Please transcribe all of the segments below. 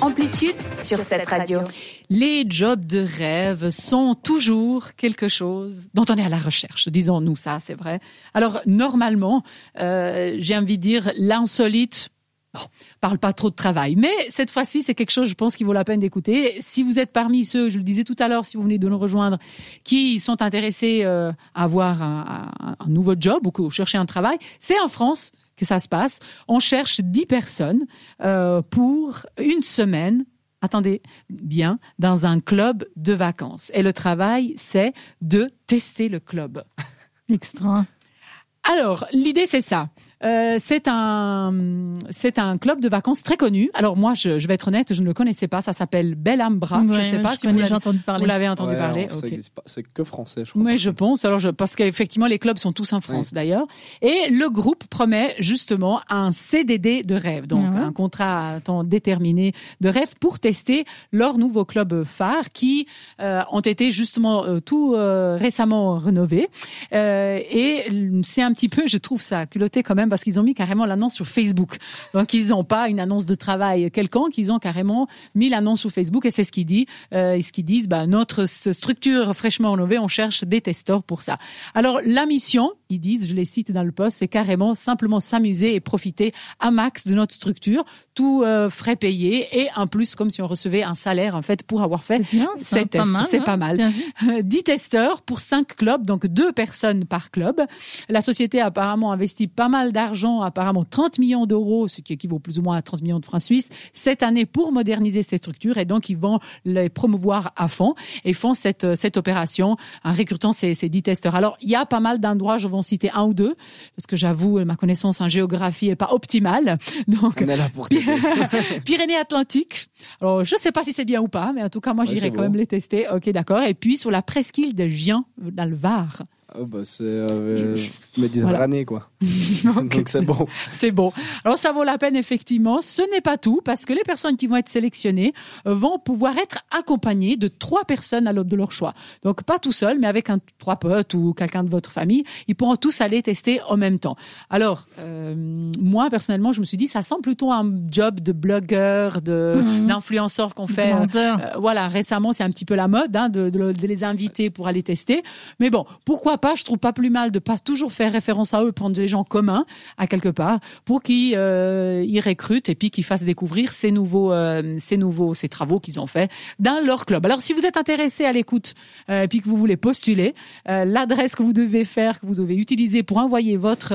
Amplitude sur cette radio. Les jobs de rêve sont toujours quelque chose dont on est à la recherche. Disons-nous ça, c'est vrai. Alors normalement, euh, j'ai envie de dire l'insolite. Bon, parle pas trop de travail, mais cette fois-ci, c'est quelque chose, je pense, qui vaut la peine d'écouter. Si vous êtes parmi ceux, je le disais tout à l'heure, si vous venez de nous rejoindre, qui sont intéressés euh, à avoir un, nouveau job ou que chercher un travail, c'est en France que ça se passe. On cherche 10 personnes euh, pour une semaine attendez bien, dans un club de vacances. Et le travail, c'est de tester le club. Extra. Alors, l'idée, c'est ça. Euh, c'est un c'est un club de vacances très connu. Alors moi, je, je, vais être honnête, je ne le connaissais pas. Ça s'appelle Bellambra. Ouais, je sais pas je si connais, vous l'avez entendu parler. vous l'avez entendu Ouais, parler. C'est que français, je crois. Oui, je pense. Alors, je, parce qu'effectivement, les clubs sont tous en France d'ailleurs. Et le groupe promet justement un CDD de rêve, donc. Un contrat à temps déterminé de rêve pour tester leur nouveau club phare qui euh, ont été justement euh, tout euh, récemment rénovés. Euh, et c'est un petit peu, je trouve ça culotté quand même parce qu'ils ont mis carrément l'annonce sur Facebook. Donc ils n'ont pas une annonce de travail quelconque, ils ont carrément mis l'annonce sur Facebook et c'est ce qu'ils disent. Euh, et ce qu'ils disent, bah, notre structure fraîchement rénovée, on cherche des testeurs pour ça. Alors la mission, ils disent, je les cite dans le post, c'est carrément simplement s'amuser et profiter à max de notre structure, tout euh, frais payé et en plus comme si on recevait un salaire en fait pour avoir fait Bien, ces pas tests. mal, C'est hein. pas mal. 10 testeurs pour 5 clubs, donc deux personnes par club. La société a apparemment investi pas mal d'argent, apparemment 30 millions d'euros, ce qui équivaut plus ou moins à 30 millions de francs suisses, cette année pour moderniser ces structures et donc ils vont les promouvoir à fond et font cette, cette opération en recrutant ces, ces 10 testeurs. Alors, il y a pas mal d'endroits, je vais citer un ou deux, parce que j'avoue, ma connaissance en géographie est pas optimale. Donc, On est là pour. Pyrénées-Atlantiques. Alors, je sais pas si c'est bien ou pas, mais en tout cas, moi, Ouais, j'irai quand même les tester. Ok, d'accord. Et puis, sur la presqu'île de Gien, dans le Var. Ah bah c'est euh, je- Méditerranée quoi. Donc c'est bon. C'est bon. Alors, ça vaut la peine, effectivement. Ce n'est pas tout, parce que les personnes qui vont être sélectionnées euh, vont pouvoir être accompagnées de trois personnes à l'aube de leur choix. Donc, pas tout seul, mais avec un, trois potes ou quelqu'un de votre famille. Ils pourront tous aller tester en même temps. Alors, euh, moi, personnellement, je me suis dit, ça sent plutôt un job de blogueur, de, Mhm. d'influenceur qu'on fait. euh. Euh, voilà, récemment, c'est un petit peu la mode hein, de, de- de les inviter pour aller tester. Mais bon, pourquoi pas Je trouve pas plus mal de pas toujours faire référence à eux, prendre des gens communs à quelque part pour qu'ils euh, ils recrutent et puis qu'ils fassent découvrir ces nouveaux, euh, ces nouveaux, ces travaux qu'ils ont fait dans leur club. Alors, si vous êtes intéressé à l'écoute euh, et puis que vous voulez postuler, euh, l'adresse que vous devez faire, que vous devez utiliser pour envoyer votre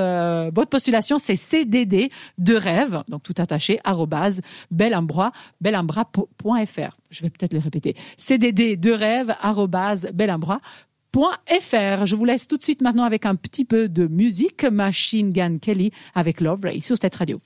votre postulation, c'est CDD de rêve, donc tout attaché arrobase belambra belambra.fr. Je vais peut-être le répéter. CDD de rêve arrobase belambra. .fr. Je vous laisse tout de suite maintenant avec un petit peu de musique. Machine Gun Kelly avec Love Ray sur cette radio.